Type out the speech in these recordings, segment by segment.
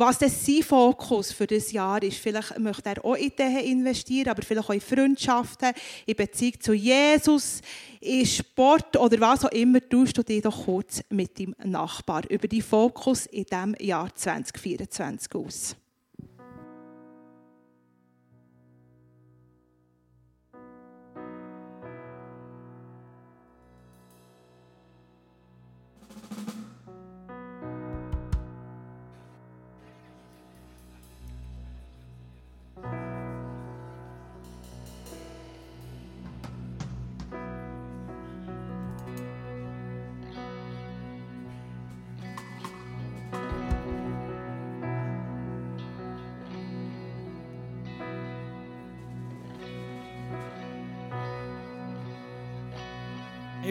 was das sein Fokus für das Jahr ist. Vielleicht möchte er auch in Ideen investieren, aber vielleicht auch in Freundschaften, in Beziehung zu Jesus, in Sport oder was auch immer. Tust du dich doch kurz mit deinem Nachbar über die Fokus in diesem Jahr 2024 aus.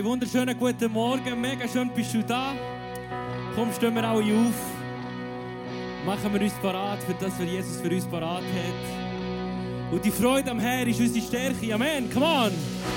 Hey, wunderschönen guten Morgen, mega schön bist du da. Komm, stehen wir alle auf. Machen wir uns parat für das, was Jesus für uns parat hat. Und die Freude am Herrn ist unsere Stärke. Amen. Come on.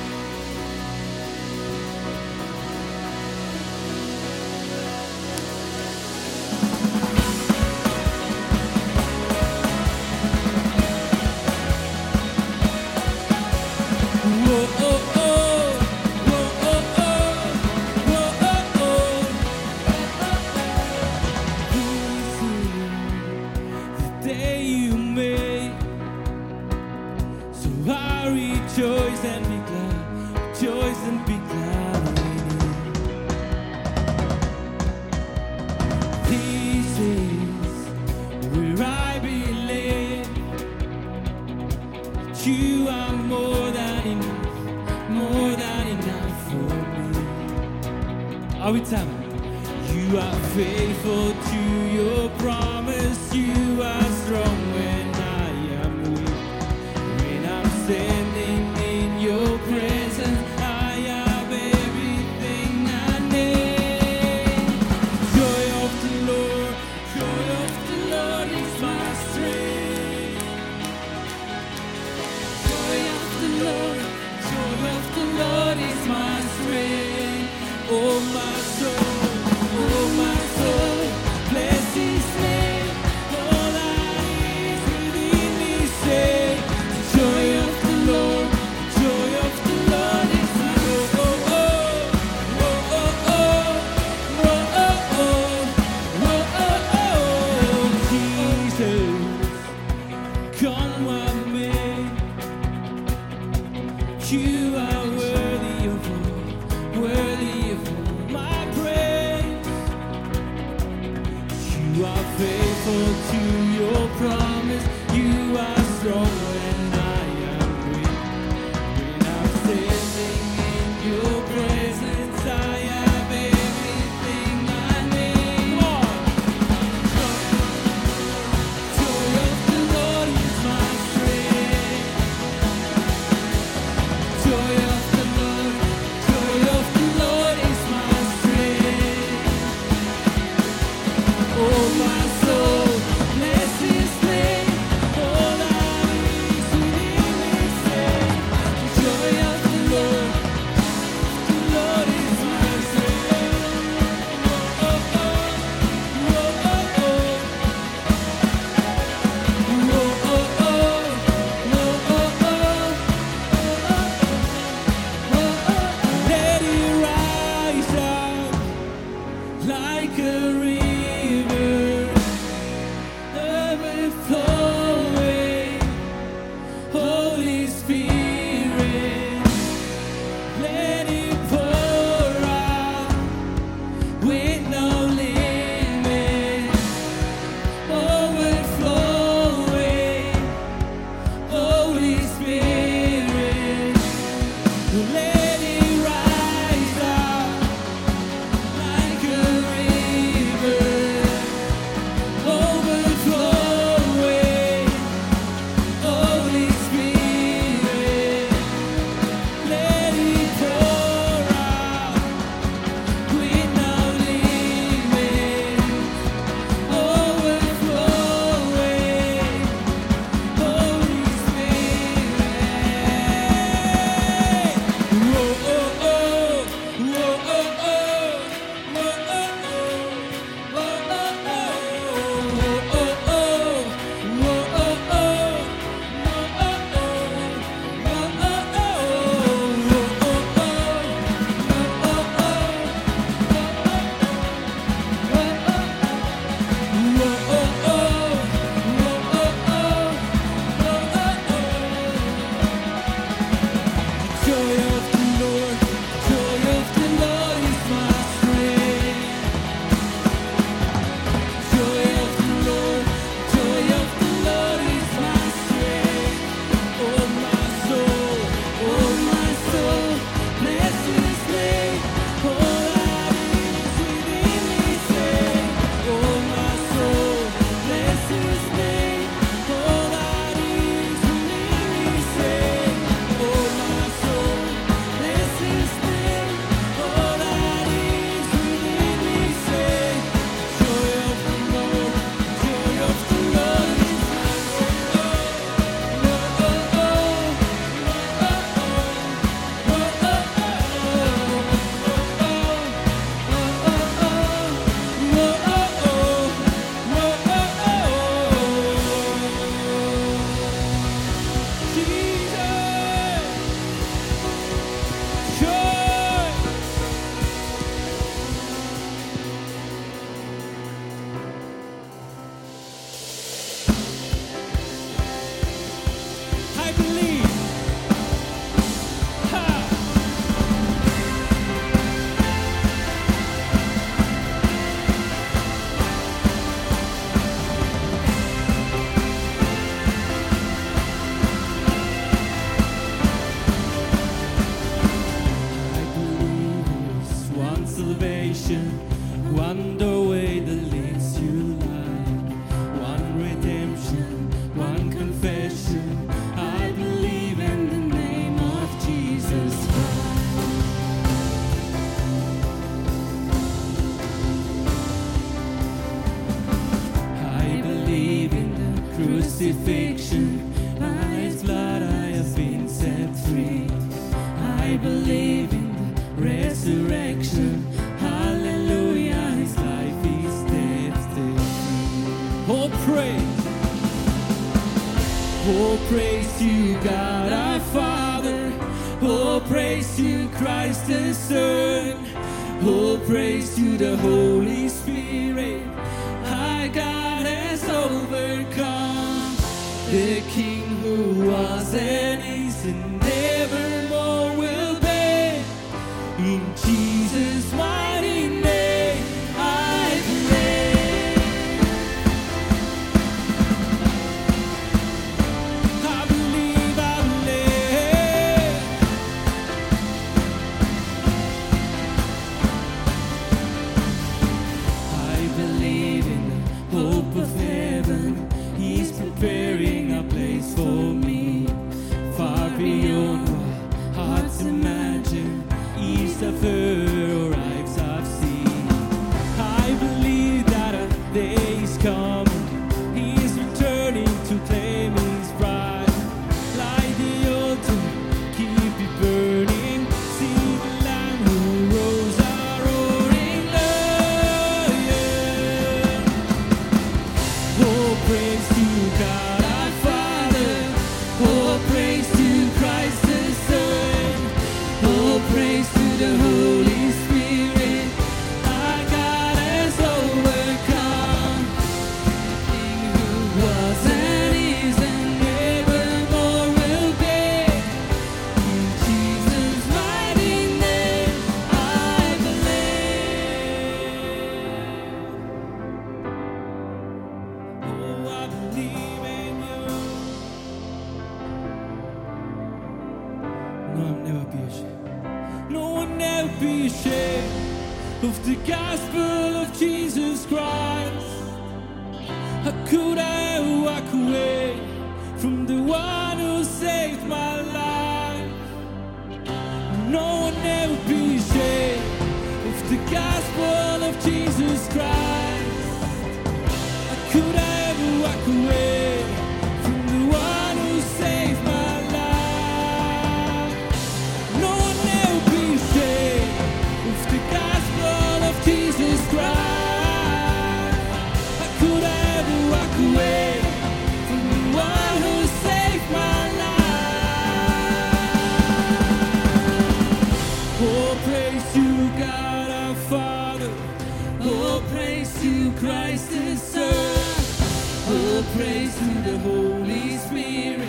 praise to the Holy Spirit,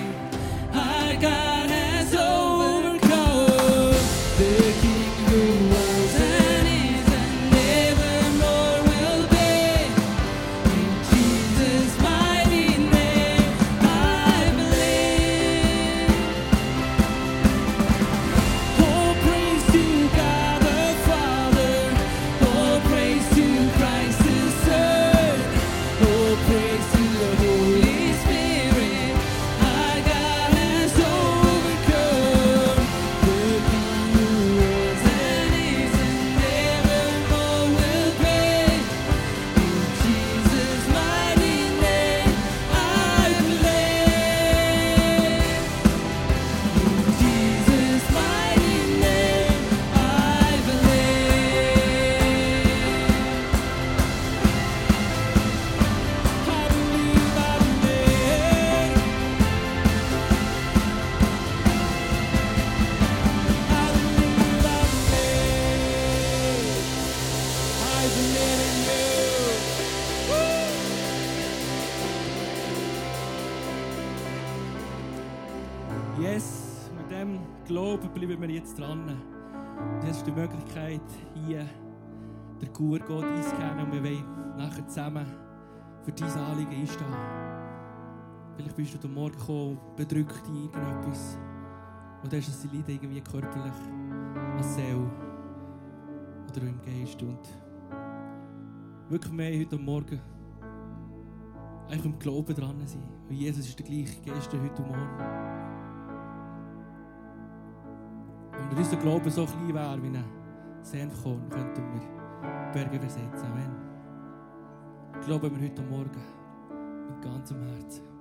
our God. wollen hier der Kur Gott einscannen und wir wollen nachher zusammen für dein Anliegen einstehen. Vielleicht bist du heute Morgen gekommen, und bedrückt in irgendetwas und hast es Leiden irgendwie körperlich an Seele oder im Geist und wirklich mehr heute Morgen eigentlich im Glauben dran sein. Weil Jesus ist der gleiche gestern, heute und morgen. Und wenn unser Glauben so klein wäre wie ein Senfkorn könnten wir Berge versetzen. Amen. Glauben wir heute Morgen mit ganzem Herzen.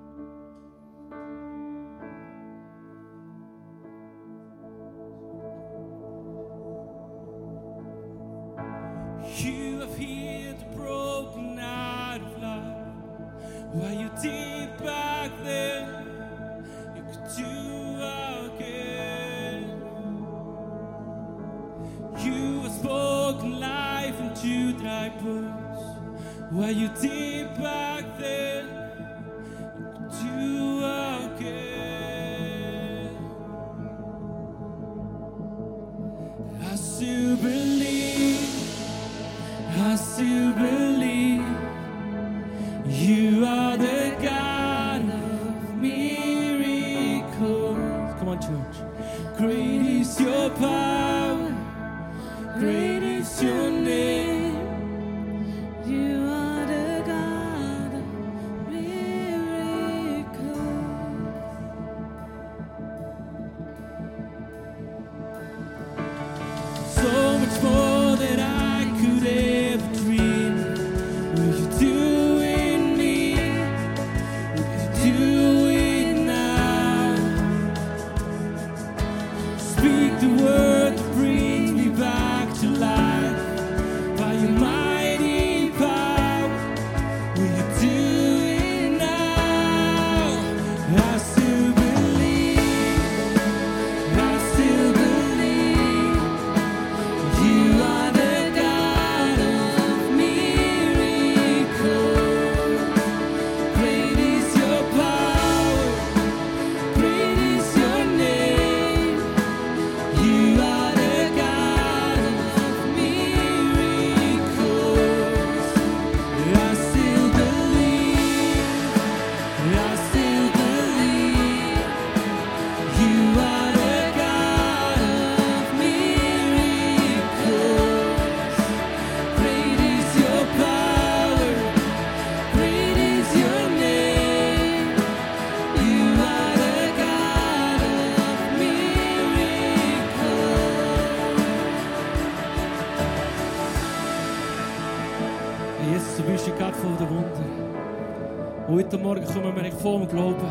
vor dem Glauben.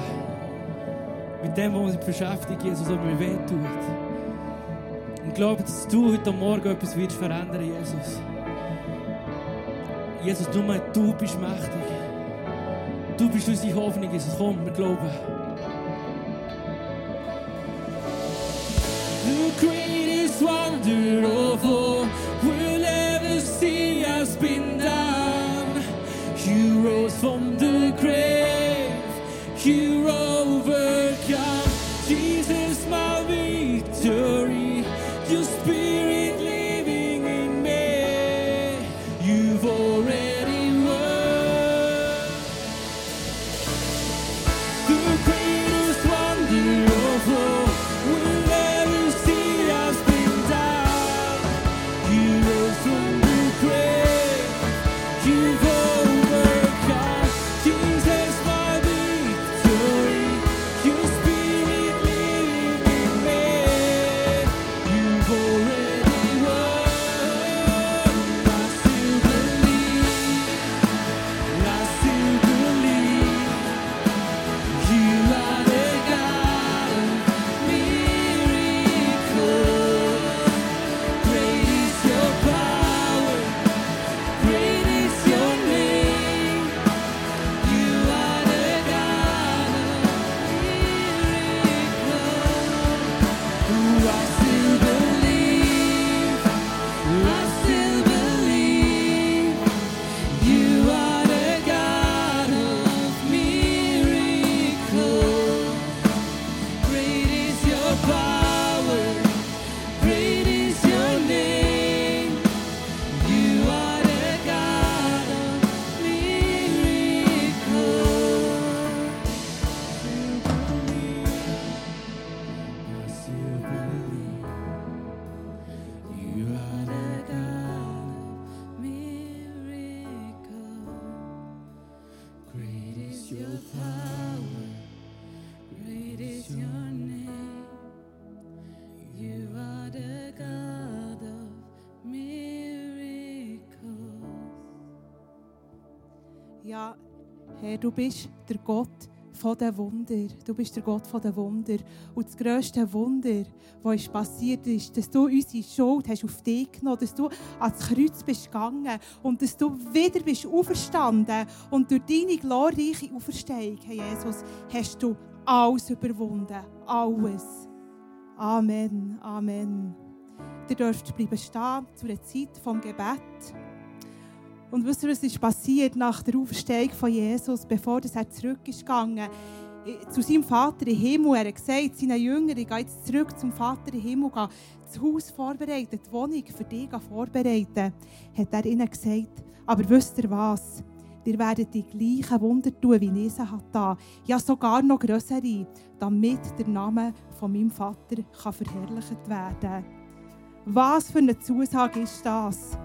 Mit dem, was uns beschäftigt, Jesus, was mir wehtut. Und glaube, dass du heute Morgen etwas wirst verändern, Jesus. Jesus, du mein, du bist mächtig. Du bist unsere Hoffnung, Jesus. Komm, wir glauben. The greatest wonder of all we'll ever see has been done. You rose from the grave. you overcome. Jesus, my victory. Herr, du bist der Gott von den Wunder. Du bist der Gott von den Wunder. Und das grösste Wunder, was ist passiert ist, dass du unsere Schuld hast auf dich genommen, dass du ans Kreuz bist gegangen und dass du wieder bist auferstanden. Und durch deine glorreiche Auferstehung, Herr Jesus, hast du alles überwunden. Alles. Amen. Amen. Ihr dürft bleiben stehen zu der Zeit vom Gebet. Und wisst ihr, was ist passiert nach der Auferstehung von Jesus, bevor er zurück ist gegangen zu seinem Vater im Himmel. Er hat gesagt, seinen Jüngern, ich gehe jetzt zurück zum Vater im Himmel, gehe das Haus vorbereiten, die Wohnung für dich vorbereiten. Hat er ihnen gesagt, aber wisst ihr was? Ihr werdet die gleichen Wunder tun, wie ich sie da. Ja, sogar noch größere, damit der Name von meinem Vater kann verherrlicht werden. Was für eine Zusage ist das?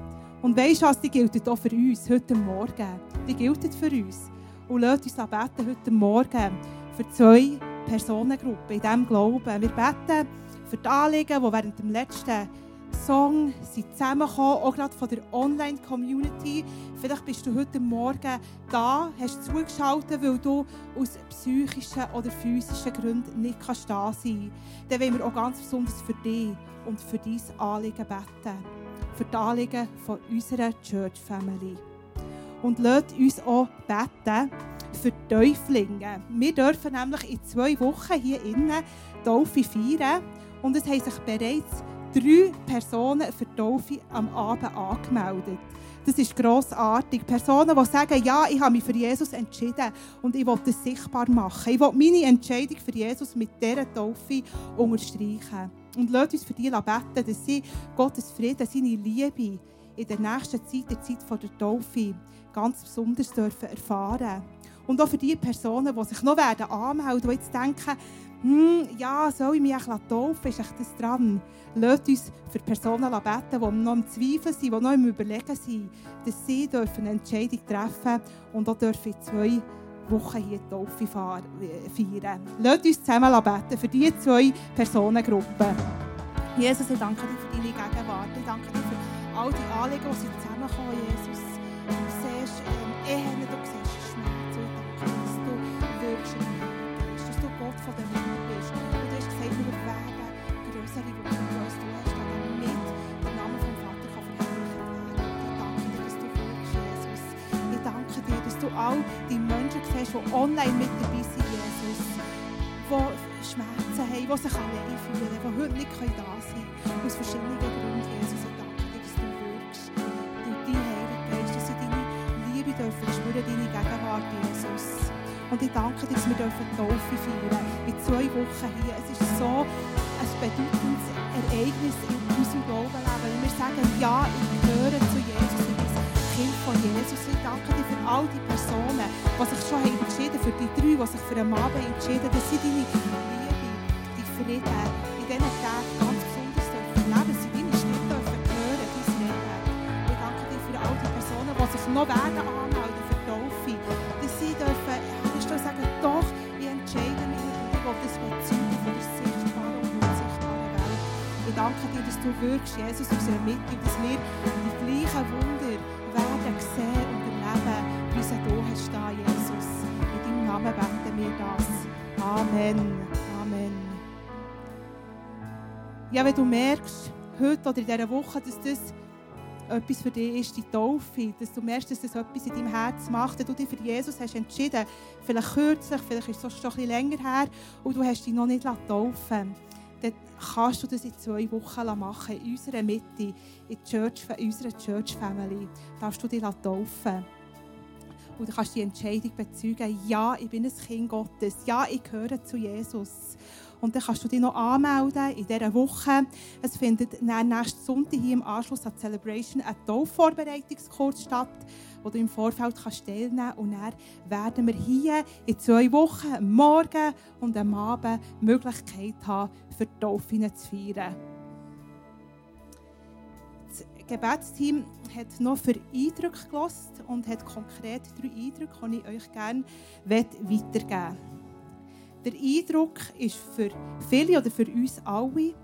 Und weisst was, die gilt auch für uns heute Morgen. Die gilt für uns. Und lasst uns beten heute Morgen für zwei Personengruppen in diesem Glauben. Wir beten für die Anliegen, die während dem letzten Song sind auch gerade von der Online-Community. Vielleicht bist du heute Morgen da, hast zugeschaltet, weil du aus psychischen oder physischen Gründen nicht da sein kannst. Dann wollen wir auch ganz besonders für dich und für dein Anliegen beten für die Anliegen von unserer Church Family. Und lasst uns auch beten für die Täuflinge. Wir dürfen nämlich in zwei Wochen hier innen Taufe feiern. Und es haben sich bereits drei Personen für die Taufe am Abend angemeldet. Das ist grossartig. Personen, die sagen, ja, ich habe mich für Jesus entschieden und ich will das sichtbar machen. Ich will meine Entscheidung für Jesus mit dieser Taufe unterstreichen. Und lasst uns für die beten, dass sie Gottes Frieden, seine Liebe in der nächsten Zeit, der Zeit der Taufe, ganz besonders dürfen erfahren Und auch für die Personen, die sich noch werden anmelden, die jetzt denken, hm, ja, soll ich mich ein taufen? Ist echt das dran? Lasst uns für Personen beten, die noch im Zweifel sind, die noch im Überlegen sind, dass sie dürfen eine Entscheidung treffen und auch dürfen zwei Wochen hier die Taufe feiern. Lasst uns zusammen beten für diese zwei Personengruppen. Jesus, ich danke dir für deine Gegenwart. Ich danke dir für all die Anliegen, die sind zusammenkommen, Jesus. Du siehst ähm, Ehen, du siehst Schmerz. Und ich danke dass du wirkst in bist, dass du Gott von den Wunder bist. Und du hast gesagt, wir werden größere Wunder als du hast, damit der Name vom Vater kann verherrlicht werden. Ich danke dir, dass du wirkst, Jesus. Ich danke dir, dass du all die Menschen siehst, die online mit dabei sind, Jesus. Die Schmerzen haben, die sich allein fühlen, die heute nicht da sein können. Aus verschiedenen Gründen, Jesus. Ich danke dir, dass du wirkst. Durch deinen Heiligen Geist, dass sie deine Liebe dürfen spüren, deine Gegenwart, Jesus. Und ich danke dir, dass wir dürfen Taufe feiern in zwei Wochen hier. Es ist so ein bedeutendes Ereignis in unserem Glaubenleben. Wir sagen, ja, ich gehöre zu Jesus. Ich bin Kind von Jesus. Ich danke dir all die Personen, die sich schon haben entschieden für die drei, die sich für einen Mann entschieden dass sie deine Liebe, die Frieden in diesen Tagen ganz besonders dürfen leben, sie deine Stimme dürfen hören, dein Reden. Ich danke dir für all die Personen, die sich noch werden anmelden für die Taufe, dass sie dürfen herstellen sagen, doch, ich entscheide mich ich will das bezeugen von der sichtbaren und unsichtbaren Welt. Ich danke dir, dass du wirkst, Jesus, in unserer Mitte, dass wir die gleichen Wunder Amen. Amen. Ja, wenn du merkst, heute oder in dieser Woche, dass das etwas für dich ist, die Taufe, dass du merkst, dass das etwas in deinem Herz macht, dass du dich für Jesus hast entschieden, vielleicht kürzlich, vielleicht ist es schon ein bisschen länger her und du hast dich noch nicht taufen dann kannst du das in zwei Wochen machen, in unserer Mitte, in, Church, in unserer Church Family. Darfst du dich taufen. Und du kannst die Entscheidung bezeugen, ja, ich bin ein Kind Gottes, ja, ich gehöre zu Jesus. Und dann kannst du dich noch anmelden in dieser Woche. Es findet nächsten Sonntag hier im Anschluss an die Celebration ein Taufvorbereitungskurs statt, wo du im Vorfeld kannst teilnehmen kannst. Und dann werden wir hier in zwei Wochen, am Morgen und am Abend, die Möglichkeit haben, für die Taufe zu feiern. Das Gebetsteam hat noch für Eindrücke gelost und hat konkret drei Eindrücke, die ich euch gerne weitergeben möchte. Der Eindruck ist für viele oder für uns alle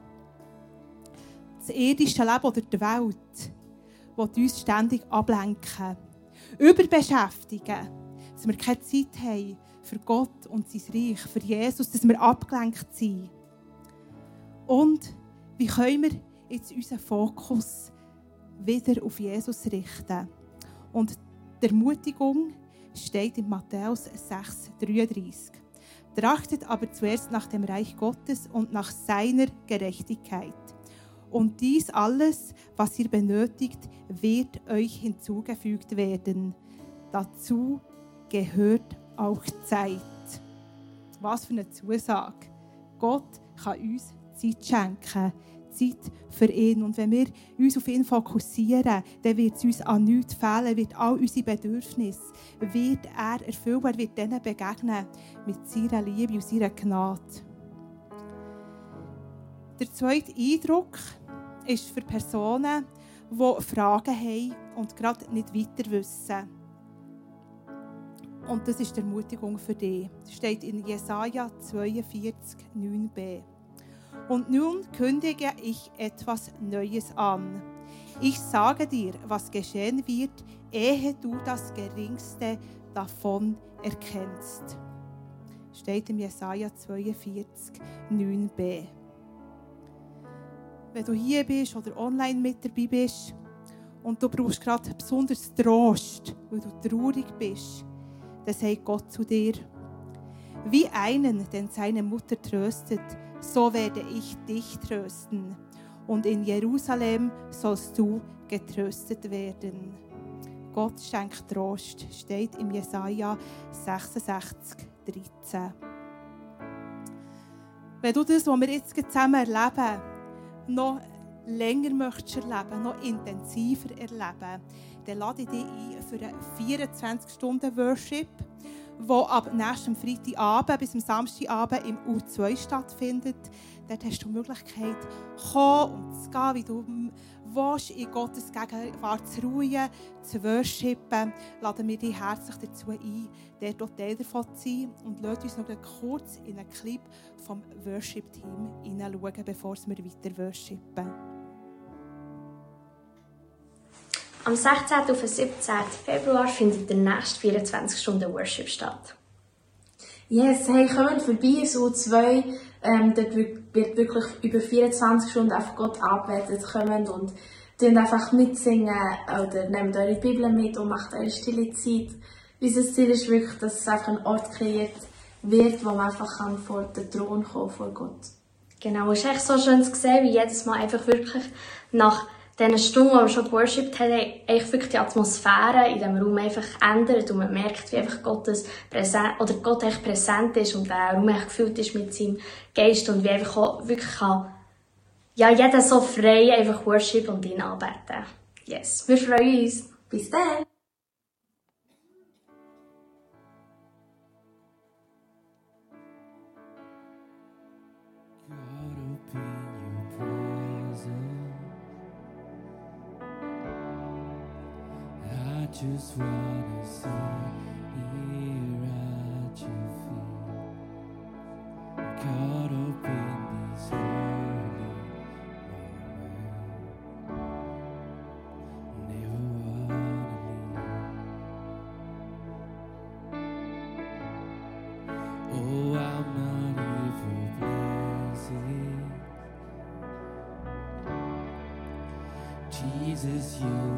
das irdische Leben oder die Welt, die uns ständig ablenken, überbeschäftigen, dass wir keine Zeit haben für Gott und sein Reich, für Jesus, dass wir abgelenkt sind. Und wie können wir jetzt unseren Fokus wieder auf Jesus richten? Und die Ermutigung steht in Matthäus 6,33. Trachtet aber zuerst nach dem Reich Gottes und nach seiner Gerechtigkeit. Und dies alles, was ihr benötigt, wird euch hinzugefügt werden. Dazu gehört auch Zeit. Was für eine Zusage. Gott kann uns Zeit schenken. Zeit für ihn. Und wenn wir uns auf ihn fokussieren, dann wird es uns an nichts fehlen, wird all unsere Bedürfnisse, wird er erfüllen, er wird denen begegnen mit seiner Liebe und seiner Gnade. Der zweite Eindruck ist für Personen, die Fragen haben und gerade nicht weiter wissen. Und das ist die Ermutigung für dich. Das steht in Jesaja 42, 9b. Und nun kündige ich etwas Neues an. Ich sage dir, was geschehen wird, ehe du das Geringste davon erkennst. Steht im Jesaja 42, 9b. Wenn du hier bist oder online mit dabei bist und du brauchst gerade besonders Trost, weil du traurig bist, dann sagt Gott zu dir, wie einen, den seine Mutter tröstet, so werde ich dich trösten. Und in Jerusalem sollst du getröstet werden. Gott schenkt Trost, steht im Jesaja 66, 13. Wenn du das, was wir jetzt zusammen erleben, noch länger möchtest erleben, noch intensiver erleben, dann lade ich dich ein für einen 24-Stunden-Worship, der ab nächstem Freitagabend bis am Samstagabend im U2 stattfindet. Dort hast du die Möglichkeit, kommen und zu gehen, wie du willst, in Gottes Gegenwart zu ruhen, zu worshipen. Laden wir dich herzlich dazu ein, dort auch Teil davon zu sein. Und lass uns noch kurz in einen Clip vom Worship-Team hineinschauen, bevor wir weiter worshipen. Am 16. auf den 17. Februar findet der nächste 24 Stunden Worship statt. Yes, hey, kommt vorbei, so zwei. Ähm, dort wird wirklich über 24 Stunden auf Gott arbeitet, kommen und tun einfach mitsingen oder nehmt eure Bibel mit und macht eure stille Zeit. Unser Ziel ist wirklich, dass es einfach ein Ort kreiert wird, wo man einfach kann vor den Thron kommen vor Gott. Genau, es ist echt so schön zu sehen, wie jedes Mal einfach wirklich nach diesen Stunden, wo wir schon geworshipped haben, eigentlich wirklich die Atmosphäre in diesem Raum einfach ändert und man merkt, wie einfach Gottes Präsent, oder Gott echt präsent ist und der Raum echt gefüllt ist mit seinem Geist und wie einfach auch wirklich kann, ja, jeder so frei einfach worship und ihn anbeten. Yes, wir freuen uns. Bis dann! Just wanna sit here at your feet. God, open these holy moments. Never wanna leave. Oh, I'm not for blessings. Jesus, you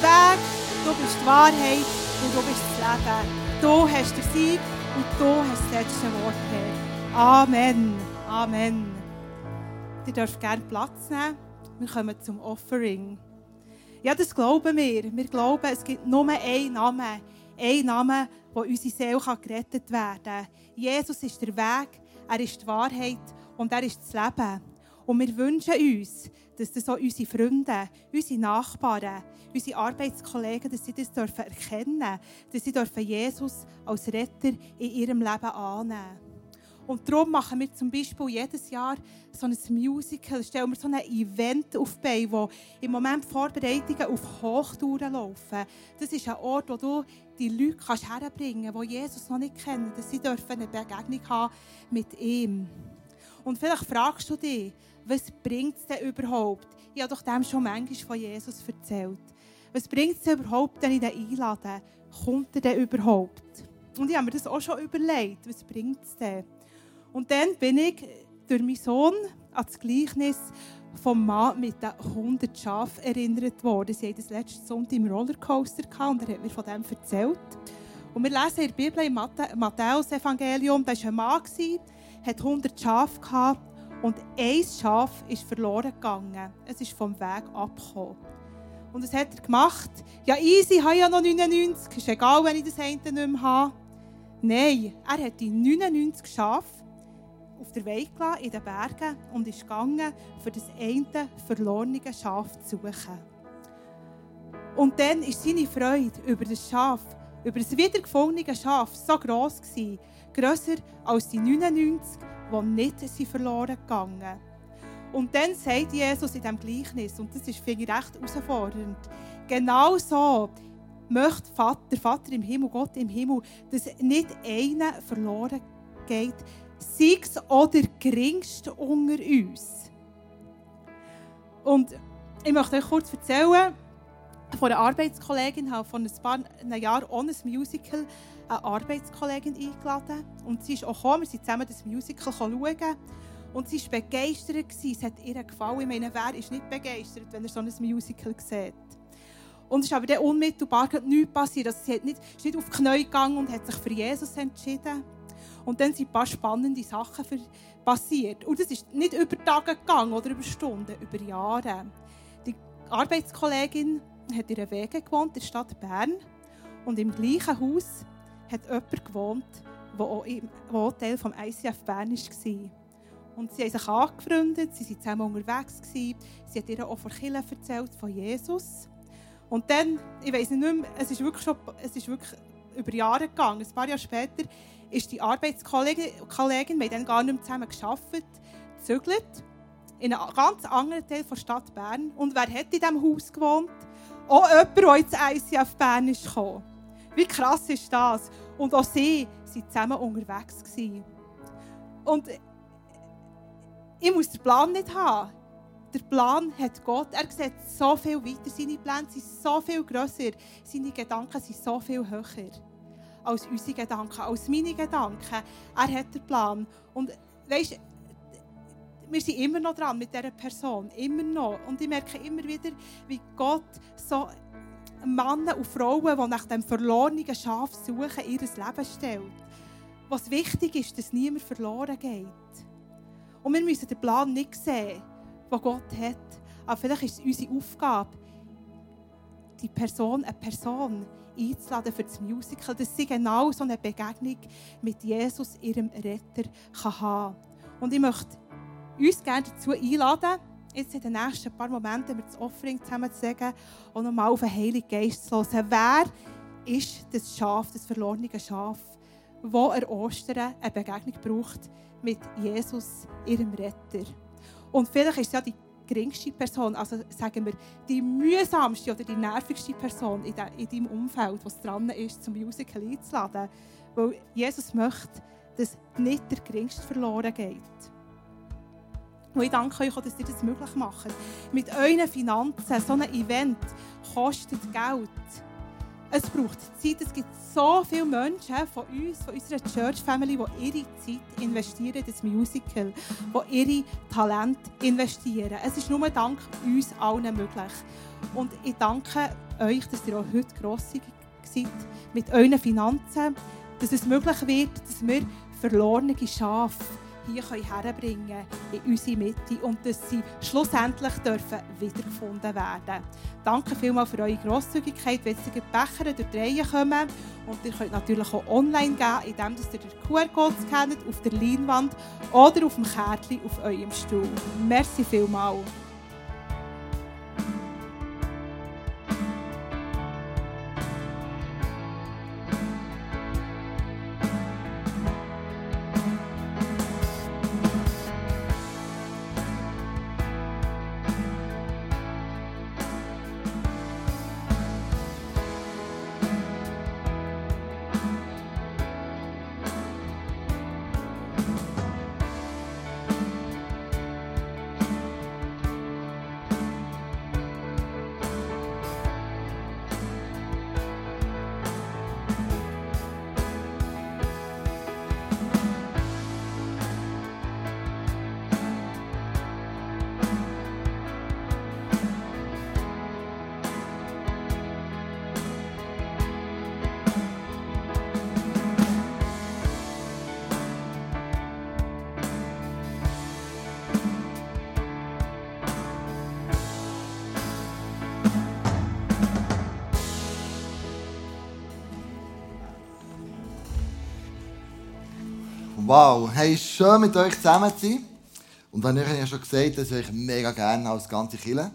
der Weg, du bist die Wahrheit und du bist das Leben. Du hast den Sieg und du hast das letzte Wort, Herr. Amen. Amen. Ihr dürft gerne Platz nehmen. Wir kommen zum Offering. Ja, das glauben wir. Wir glauben, es gibt nur einen Namen. Einen Namen, wo unsere Seele gerettet werden kann. Jesus ist der Weg, er ist die Wahrheit und er ist das Leben. Und wir wünschen uns, dass das auch unsere Freunde, unsere Nachbarn, unsere Arbeitskollegen, dass sie das dürfen erkennen dass sie dürfen Jesus als Retter in ihrem Leben annehmen und darum machen wir zum Beispiel jedes Jahr so ein Musical, stellen wir so ein Event auf Beine, wo im Moment Vorbereitungen auf Hochtouren laufen. Das ist ein Ort, wo du die Leute kannst herbringen kannst, die Jesus noch nicht kennen, dass sie dürfen eine Begegnung haben mit ihm. Und vielleicht fragst du dich, was bringt es denn überhaupt? Ich habe doch dem schon manchmal von Jesus erzählt. Was bringt es denn überhaupt, wenn ich ihn einlade? Kommt er denn überhaupt? Und ich habe mir das auch schon überlegt. Was bringt es denn? Und dann bin ich durch meinen Sohn an das Gleichnis vom Mann mit den 100 Schafen erinnert worden. Sie hatten das letzte Sonntag im Rollercoaster und er hat mir von dem erzählt. Und wir lesen in der Bibel im Matthäus-Evangelium, da war ein Mann, hat 100 Schafe gehabt und ein Schaf ist verloren gegangen. Es ist vom Weg abgekommen. Und was hat er gemacht? Ja, easy, ich habe ja noch 99. Ist egal, wenn ich das eine nicht mehr habe. Nein, er hat die 99 Schafe auf der Weg gelassen, in den Bergen und ist gegangen, für das eine verlorene Schaf zu suchen. Und dann war seine Freude über das Schaf, über das wiedergefundene Schaf so gross gewesen, grösser als die 99, die nicht verloren gegangen Und dann sagt Jesus in diesem Gleichnis, und das ist, finde ich, recht herausfordernd, genau so möchte Vater, Vater im Himmel, Gott im Himmel, dass nicht einer verloren geht, sei es auch der unter uns. Und ich möchte euch kurz erzählen, von einer Arbeitskollegin habe von ein paar Jahren ohne ein Musical eine Arbeitskollegin eingeladen. Und sie ist auch gekommen, wir sind zusammen das Musical schauen. Und sie war begeistert. Es hat ihr gefallen. Ich meine, wer ist nicht begeistert, wenn er so ein Musical sieht? Und es ist aber dann unmittelbar nichts passiert. Also sie hat nicht, ist nicht auf die Knie gegangen und hat sich für Jesus entschieden. Und dann sind ein paar spannende Sachen passiert. Und es ist nicht über Tage gegangen oder über Stunden, über Jahre. Die Arbeitskollegin hat ihren Wege gewohnt in der Stadt Bern. Und im gleichen Haus hat jemand gewohnt, der auch, auch Teil des ICF Bern war. Und sie haben sich angefreundet, sie waren zusammen unterwegs. Gewesen. Sie hat ihr auch von Kirche erzählt, von Jesus. Und dann, ich weiß nicht mehr, es ist wirklich schon, es ist wirklich über Jahre gegangen. Ein paar Jahre später ist die Arbeitskollegin, Kollegin, wir haben dann gar nicht mehr zusammen gearbeitet, gezügelt in einen ganz anderen Teil der Stadt Bern. Und wer hat in diesem Haus gewohnt? Auch jemand, der ins ICF Bern ist gekommen. Wie krass ist das? Und auch sie waren zusammen unterwegs. Und ich muss den Plan nicht haben. Der Plan hat Gott. Er sieht so viel weiter. Seine Pläne sind so viel grösser. Seine Gedanken sind so viel höher als unsere Gedanken, als meine Gedanken. Er hat den Plan. Und weißt, wir sind immer noch dran mit dieser Person. Immer noch. Und ich merke immer wieder, wie Gott so Männer und Frauen, die nach dem verlorenen Schaf suchen, ihr Leben stellt. Was wichtig ist, dass niemand verloren geht. Und wir müssen den Plan nicht sehen, den Gott hat. Aber vielleicht ist es unsere Aufgabe, die Person, eine Person einzuladen für das Musical, dass sie genau so eine Begegnung mit Jesus, ihrem Retter, kann haben Und ich möchte uns gerne dazu einladen, jetzt in den nächsten paar Momenten, wir das Offering zusammen zu sagen, und nochmal auf den Heiligen Geist zu hören. Wer ist das Schaf, das verlorene Schaf, wo er Ostern eine Begegnung braucht mit Jesus, ihrem Retter? Und vielleicht ist ja die geringste Person, also sagen wir, die mühsamste oder die nervigste Person in, de, in deinem Umfeld, was dran ist, zum Musical einzuladen. Weil Jesus möchte, dass nicht der Geringste verloren geht. Und ich danke euch auch, dass ihr das möglich macht. Mit euren Finanzen, so ein Event kostet Geld. Es braucht Zeit. Es gibt so viele Menschen von uns, von unserer Church Family, die ihre Zeit investieren in das Musical, die ihre Talent investieren. Es ist nur dank uns allen möglich. Und ich danke euch, dass ihr auch heute grosszügig seid mit euren Finanzen, dass es möglich wird, dass wir verlorene Schafe die herbringen in unsere Mitte und dass sie schlussendlich dürfen wiedergefunden werden. Danke vielmals für eure Grosszügigkeit, wenn Sie Becher durch die Reihe kommen. Und ihr könnt natürlich auch online gehen, indem ihr den QR-Code scannt auf der Leinwand oder auf dem Kärtchen auf eurem Stuhl. Merci vielmals. Wow, hey, schön mit euch zusammen zu sein. Und wenn ich ja schon gesagt dass ich euch mega gerne als ganze Kille.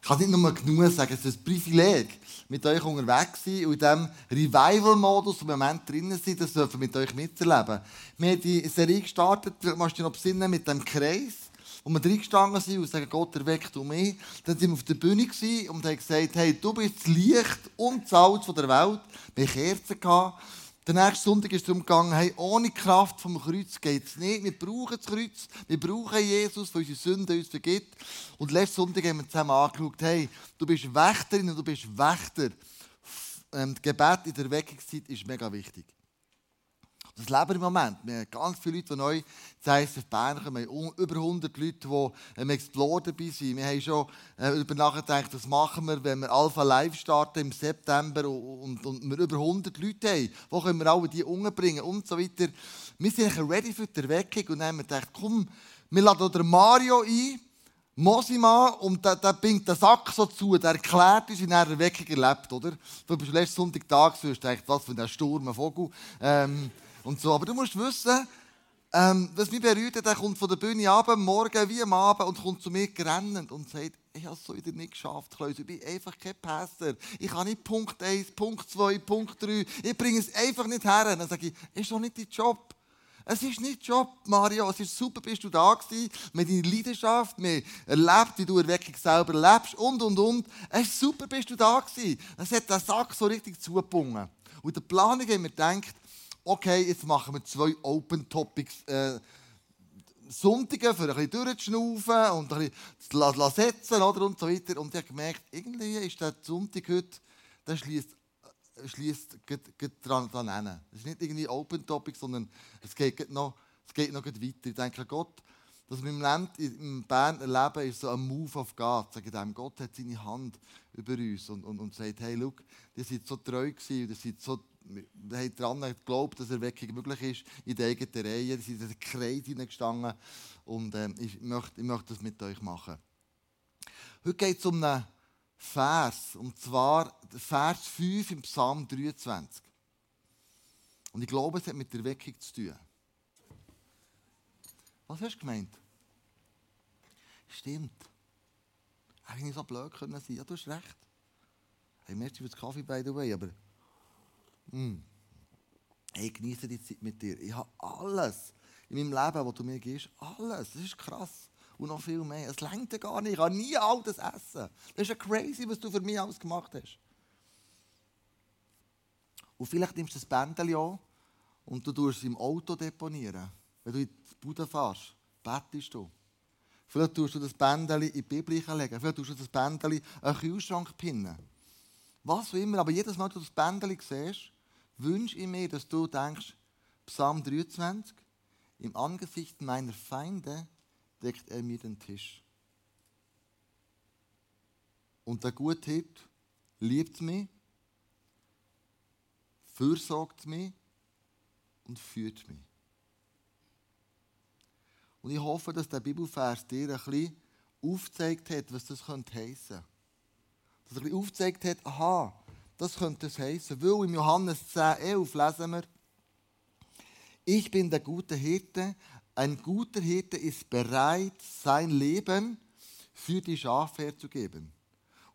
Ich kann nicht nur genug sagen, es ist ein Privileg, mit euch unterwegs zu sein und in diesem Revival-Modus im Moment drinnen sein, das dürfen wir mit euch miterleben. Wir haben die Serie gestartet, du musst dich noch besinnen, mit dem Kreis, wo wir reingestanden sind und sagen, Gott erweckt du mich. Dann sind wir auf der Bühne und haben gesagt, hey, du bist das Licht und das Salz der Welt. Wir haben Kerzen gehabt. Der nächste Sonntag ist darum gegangen, hey, ohne Kraft vom Kreuz geht es nicht. Wir brauchen das Kreuz, wir brauchen Jesus, der unsere Sünden uns vergibt. Und letzten Sonntag haben wir zusammen angeschaut, hey, du bist Wächterin und du bist Wächter. Ähm, Gebet in der Weckungszeit ist mega wichtig. Das leben im Moment. Wir haben ganz viele Leute, die neu zu ISF Bern kommen. Wir haben über 100 Leute, die im Explore dabei sind. Wir haben schon äh, über nachgedacht, was machen wir, wenn wir Alpha Live starten im September und, und, und wir über 100 Leute haben. Wo können wir alle die umbringen und so weiter. Wir sind ready für die Erweckung und dann haben wir gedacht, komm, wir laden den Mario ein. Mosima, und der, der bindet den Sack so zu, der erklärt uns, wie er Erweckung erlebt, oder? Du bist letzten Sonntag da, hast gedacht, was für ein Sturm, ein Vogel. Ähm, und so. Aber du musst wissen, ähm, was mich berührt, der kommt von der Bühne ab, morgen wie am Abend, und kommt zu mir gerennend und sagt, ich habe es so wieder nicht geschafft, Klaus. Ich bin einfach kein Pastor. Ich habe nicht Punkt 1, Punkt 2, Punkt 3. Ich bringe es einfach nicht her. Dann sage ich, ist doch nicht dein Job. Es ist nicht Job, Mario. Es ist super, bist du da gewesen, mit deiner Leidenschaft, wir erlebt, wie du Erweckung selber lebst und, und, und. Es ist super, bist du da gewesen. Es hat den Sack so richtig zugepungen. Und der Planung haben wir gedacht, okay, jetzt machen wir zwei Open Topics. Äh, Sonntage für ein bisschen durchzuschnaufen und ein bisschen zu setzen oder, und so weiter. Und ich habe gemerkt, irgendwie ist der Sonntag heute, der schließt schließt dran, dran. Es ist nicht irgendwie Open Topic, sondern es geht noch, es geht noch weiter. Ich denke, Gott, dass wir im Land, in Bern erleben, ist so ein Move of God. Sagen dem, Gott hat seine Hand über uns und, und, und sagt, hey, schau, ihr seid so treu gewesen, ihr seid so wir haben daran geglaubt, dass Erweckung möglich ist in der eigenen Reihe. Sie sind in den Kreis hineingestanden und äh, ich, möchte, ich möchte das mit euch machen. Heute geht es um einen Vers, und zwar Vers 5 im Psalm 23. Und ich glaube, es hat mit der Erweckung zu tun. Was hast du gemeint? Stimmt. Hätte ich nicht so blöd können sein. Ja, du hast recht. Hey, merci für den Kaffee, by the way, aber Mm. Ich genieße die Zeit mit dir. Ich habe alles in meinem Leben, was du mir gibst. Alles. Das ist krass. Und noch viel mehr. Es längt ja gar nicht. Ich kann nie all das essen. Das ist ja crazy, was du für mich alles gemacht hast. Und vielleicht nimmst du das Bändchen an und du tust es im Auto deponieren. Wenn du in die Bude fährst, bettest du. Vielleicht tust du das Bändchen in die Bibel legen. Vielleicht tust du das Bändchen an den Kühlschrank pinnen. Was auch immer. Aber jedes Mal, wenn du das Bändchen siehst, wünsche ich mir, dass du denkst, Psalm 23, im Angesicht meiner Feinde deckt er mir den Tisch. Und der gute Hirt liebt mich, fürsorgt mich und führt mich. Und ich hoffe, dass der Bibelvers dir ein bisschen aufgezeigt hat, was das könnte heissen. Dass er ein bisschen aufgezeigt hat, aha, das könnte es heissen. Weil im Johannes 10, 11 lesen wir, ich bin der gute Hirte. Ein guter Hirte ist bereit, sein Leben für die Schafe herzugeben.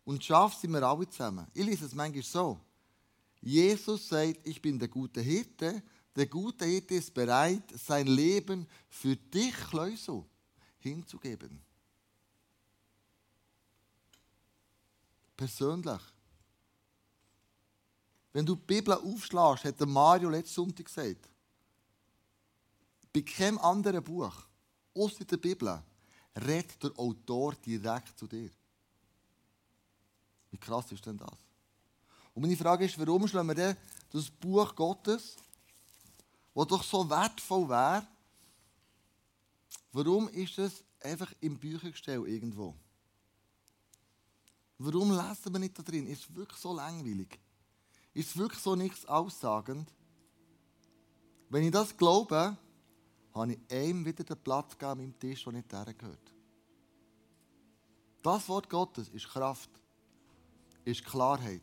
Und Schafe sind wir alle zusammen. Ich lese es manchmal so. Jesus sagt, ich bin der gute Hirte. Der gute Hirte ist bereit, sein Leben für dich, Kleusel, hinzugeben. Persönlich. Wenn du die Bibel aufschlägst, hat Mario letzten Sonntag gesagt, bei keinem anderen Buch, außer der Bibel, redet der Autor direkt zu dir. Wie krass ist denn das? Und meine Frage ist, warum schlagen wir denn das Buch Gottes, das doch so wertvoll wäre, warum ist es einfach im Büchergestell irgendwo? Warum lesen wir nicht da drin? Ist wirklich so langweilig? Ist es wirklich so nichts aussagend? Wenn ich das glaube, habe ich einem wieder den Platz gegeben an meinem Tisch, der nicht gehört. Das Wort Gottes ist Kraft, ist Klarheit.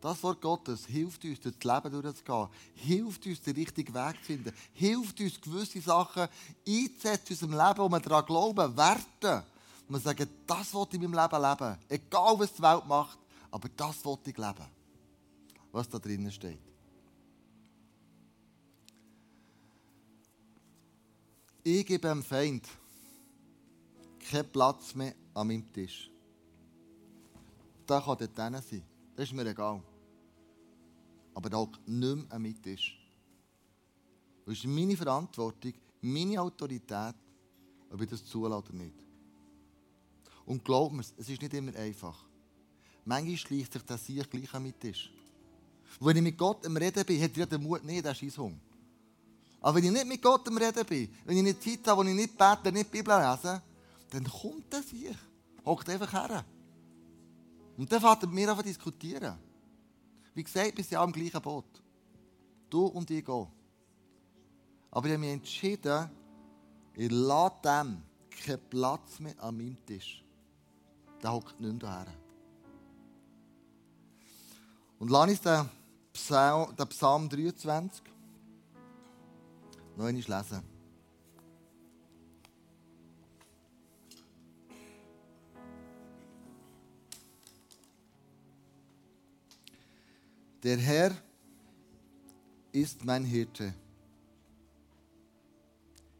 Das Wort Gottes hilft uns, das Leben durchzugehen, hilft uns, den richtigen Weg zu finden, hilft uns, gewisse Sachen einzusetzen in unserem Leben, wo wir daran glauben, werten. Und wir sagen, das will ich in meinem Leben leben. Egal, was die Welt macht, aber das will ich leben. Was da drinnen steht. Ich gebe dem Feind keinen Platz mehr an meinem Tisch. Da kann dort sein. Das ist mir egal. Aber da nicht mehr an meinem Tisch. Das ist meine Verantwortung, meine Autorität, ob ich das zulasse oder nicht. Und glaub mir, es ist nicht immer einfach. Manchmal schleicht sich das Sieg gleich an meinen Tisch. Und wenn ich mit Gott am Reden bin, hat er den Mut nicht, der Scheissung. Aber wenn ich nicht mit Gott am Reden bin, wenn ich nicht Zeit habe, wo ich nicht bete, nicht die Bibel lese, dann kommt der Sieg. Hockt einfach her. Und dann fängt er mir an diskutieren. Wie gesagt, wir sind alle im gleichen Boot. Du und ich gehen. Aber ich habe mich entschieden, ich lasse dem keinen Platz mehr an meinem Tisch. Der hockt nicht mehr her. Und lass uns den Psalm, den Psalm 23 noch einmal lesen. Der Herr ist mein Hirte.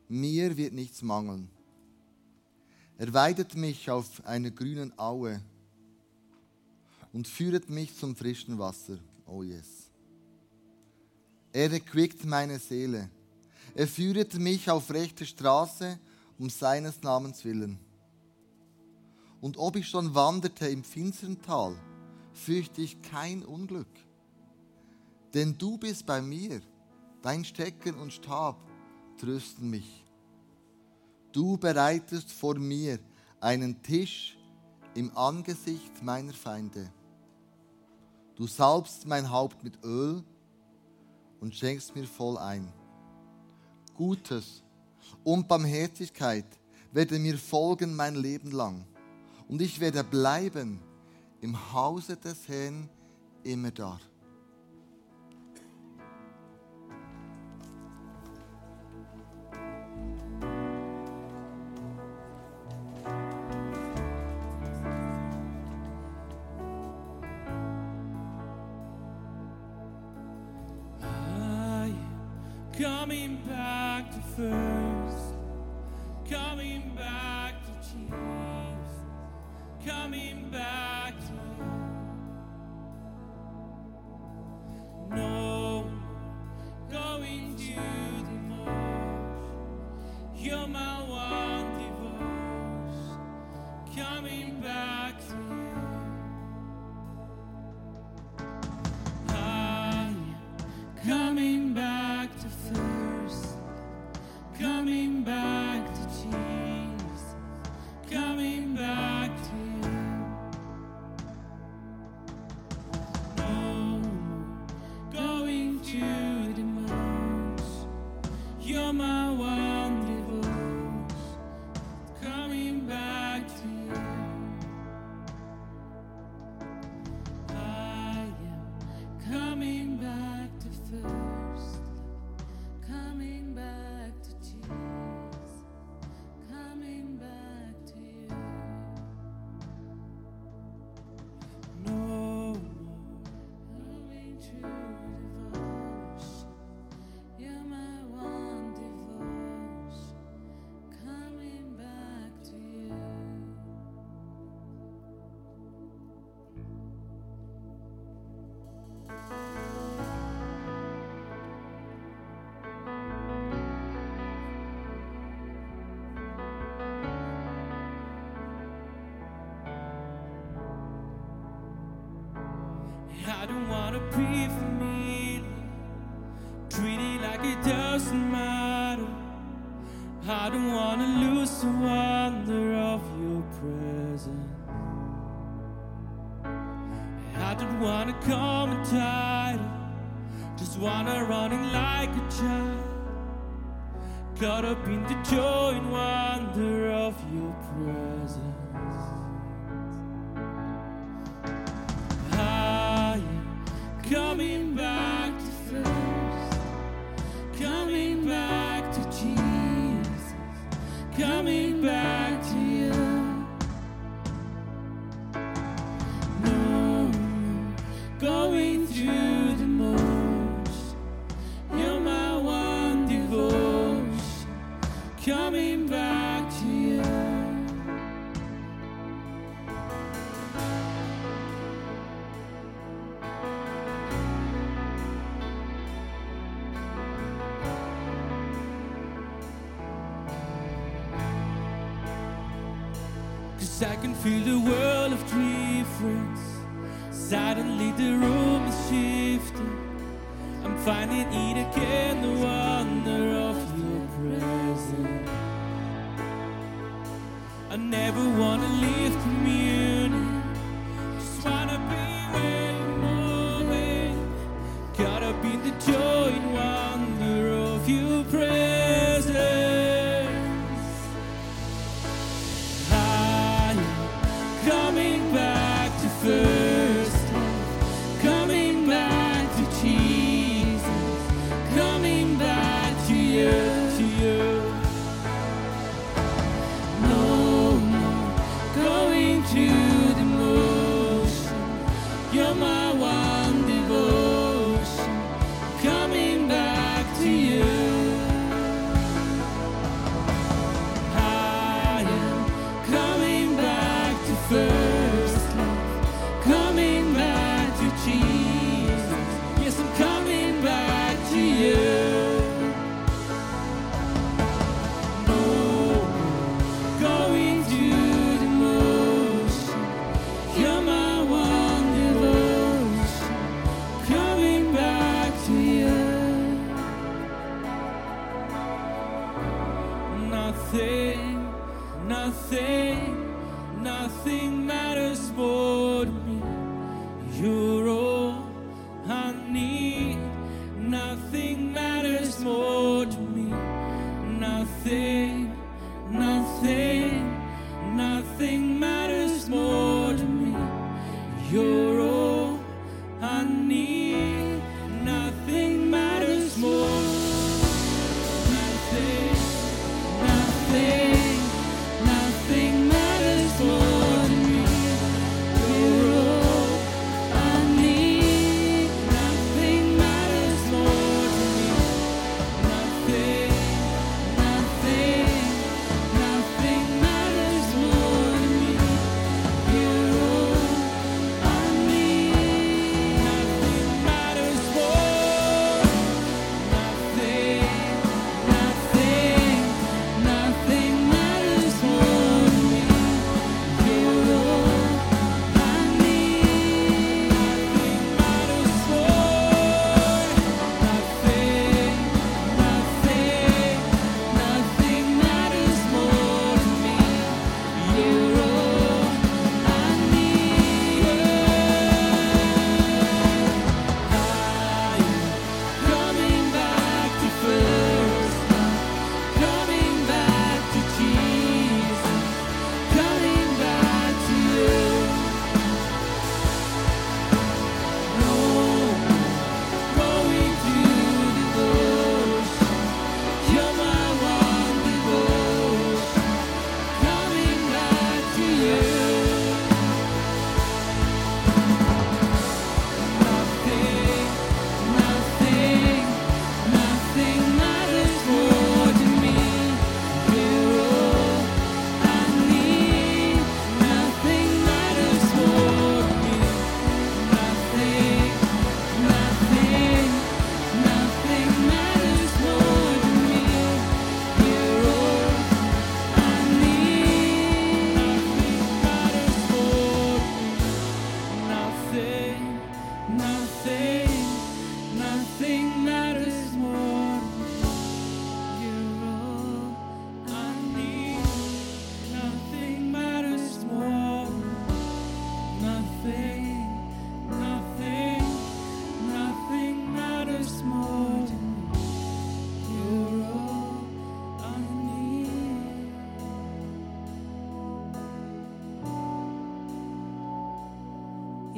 Mir wird nichts mangeln. Er weidet mich auf einer grünen Aue und führet mich zum frischen Wasser. Oh yes. Er erquickt meine Seele. Er führet mich auf rechte Straße um seines Namens willen. Und ob ich schon wanderte im finstern Tal, fürchte ich kein Unglück. Denn du bist bei mir, dein Stecken und Stab trösten mich. Du bereitest vor mir einen Tisch im Angesicht meiner Feinde. Du salbst mein Haupt mit Öl und schenkst mir voll ein. Gutes und Barmherzigkeit werden mir folgen mein Leben lang. Und ich werde bleiben im Hause des Herrn immer da. I don't wanna be familiar. Treat it like it doesn't matter. I don't wanna lose the wonder of your presence. I don't wanna come and tired. Just wanna running like a child. Caught up in the joy and wonder of your presence. never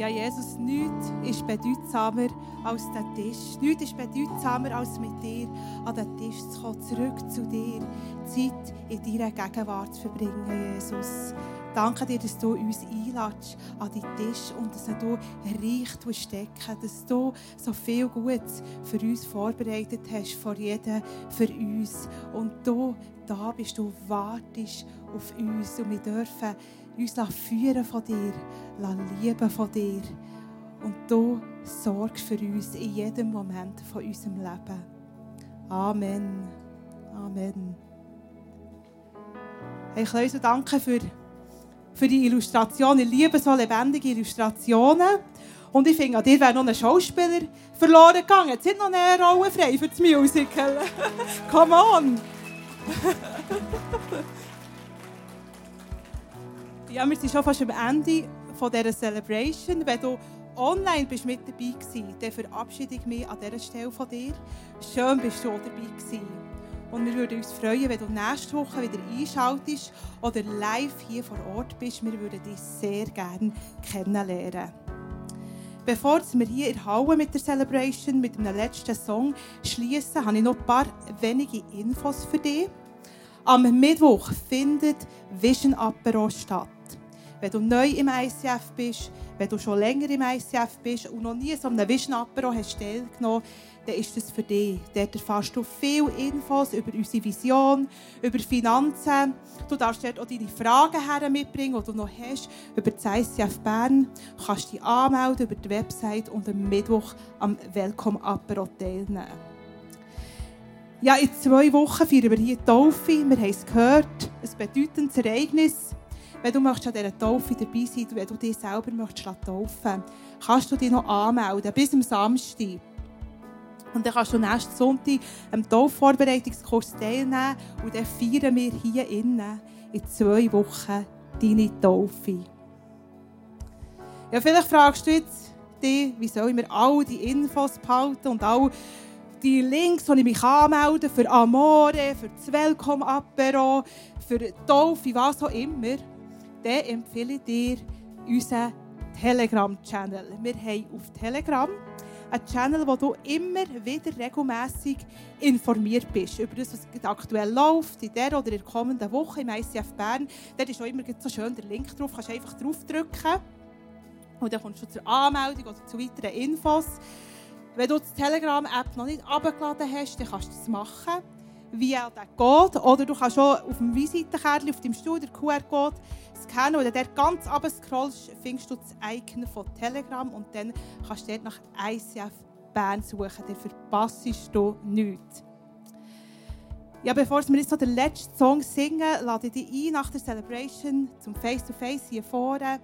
Ja, Jesus, nichts ist bedeutsamer als der Tisch. Nichts ist bedeutsamer, als mit dir an den Tisch zu kommen, zurück zu dir, Zeit in deiner Gegenwart zu verbringen, Jesus. Danke dir, dass du uns einladest an deinen Tisch und dass du reich stecken, dass du so viel Gutes für uns vorbereitet hast, vor jedem für uns. Und du da bist, du wartest auf uns und wir dürfen uns führen von dir, lieben von dir. Und du sorgst für uns in jedem Moment von unserem Leben. Amen. Amen. Ich möchte danken für, für die Illustration. Ich liebe so lebendige Illustrationen. Und ich finde, an dir wäre noch ein Schauspieler verloren gegangen. Jetzt sind noch eine Rolle frei für das Musical. Come on! ja, wir sind schon fast am Ende von dieser Celebration. Wenn du online bist mit dabei gewesen, dann verabschiede ich mich an dieser Stelle von dir. Schön bist du dabei gewesen. Und wir würden uns freuen, wenn du nächste Woche wieder einschaltest oder live hier vor Ort bist. Wir würden dich sehr gerne kennenlernen. Bevor wir hier in Halle mit der Celebration, mit dem letzten Song schließen, habe ich noch ein paar wenige Infos für dich. Am Mittwoch findet Vision Apero statt. Wenn du neu im ICF bist, wenn du schon länger im ICF bist und noch nie so einem Vision Apero hast teilgenommen dann ist das für dich. Dort erfährst du viele Infos über unsere Vision, über Finanzen. Du darfst dort auch deine Fragen her mitbringen, die du noch hast, über das ICF Bern. Du kannst dich anmelden über die Website und am Mittwoch am Welcome Apero teilnehmen. Ja, in zwei Wochen feiern wir hier die Taufe. Wir haben es gehört, ein bedeutendes Ereignis. Wenn du möchtest an dieser Taufe dabei sein wenn du dich selber möchtest taufen kannst du dich noch anmelden, bis am Samstag. Und dann kannst du nächsten Sonntag am Taufvorbereitungskurs teilnehmen und dann feiern wir hier innen in zwei Wochen deine Taufe. Ja, vielleicht fragst du jetzt dich, wie soll ich mir all die Infos behalten und all die Links, die ich mich anmelden für Amore, für das Welcome Apero, für Taufe, was auch immer, dann empfehle ich dir unseren Telegram-Channel. Wir haben auf Telegram einen Channel, wo du immer wieder regelmäßig informiert bist über das, was aktuell läuft, in der oder in der kommenden Woche im ICF Bern. Dort ist auch immer so schön der Link drauf, kannst einfach draufdrücken und dann kommst du zur Anmeldung oder zu weiteren Infos. Wenn du die Telegram-App noch nicht abgeladen hast, dann kannst du das machen, wie er geht. Oder du kannst schon auf dem Visitenkärtchen auf dem Stuhl den QR-Code scannen und dort ganz runter scrollst, findest du das Icon von Telegram und dann kannst du dort nach ICF Bern suchen. Dann verpasst du nichts. Ja, bevor wir jetzt noch den letzten Song singen, lade ich dich ein nach der Celebration zum Face-to-Face hier vorne.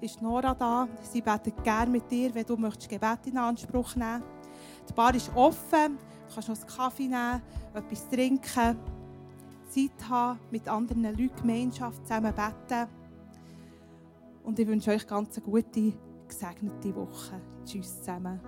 Ist Nora da? Sie betet gerne mit dir, wenn du möchtest Gebet in Anspruch nehmen Die Bar ist offen, du kannst noch einen Kaffee nehmen, etwas trinken, Zeit haben, mit anderen Leuten Gemeinschaft zusammen beten. Und ich wünsche euch ganz eine gute, gesegnete Woche. Tschüss zusammen.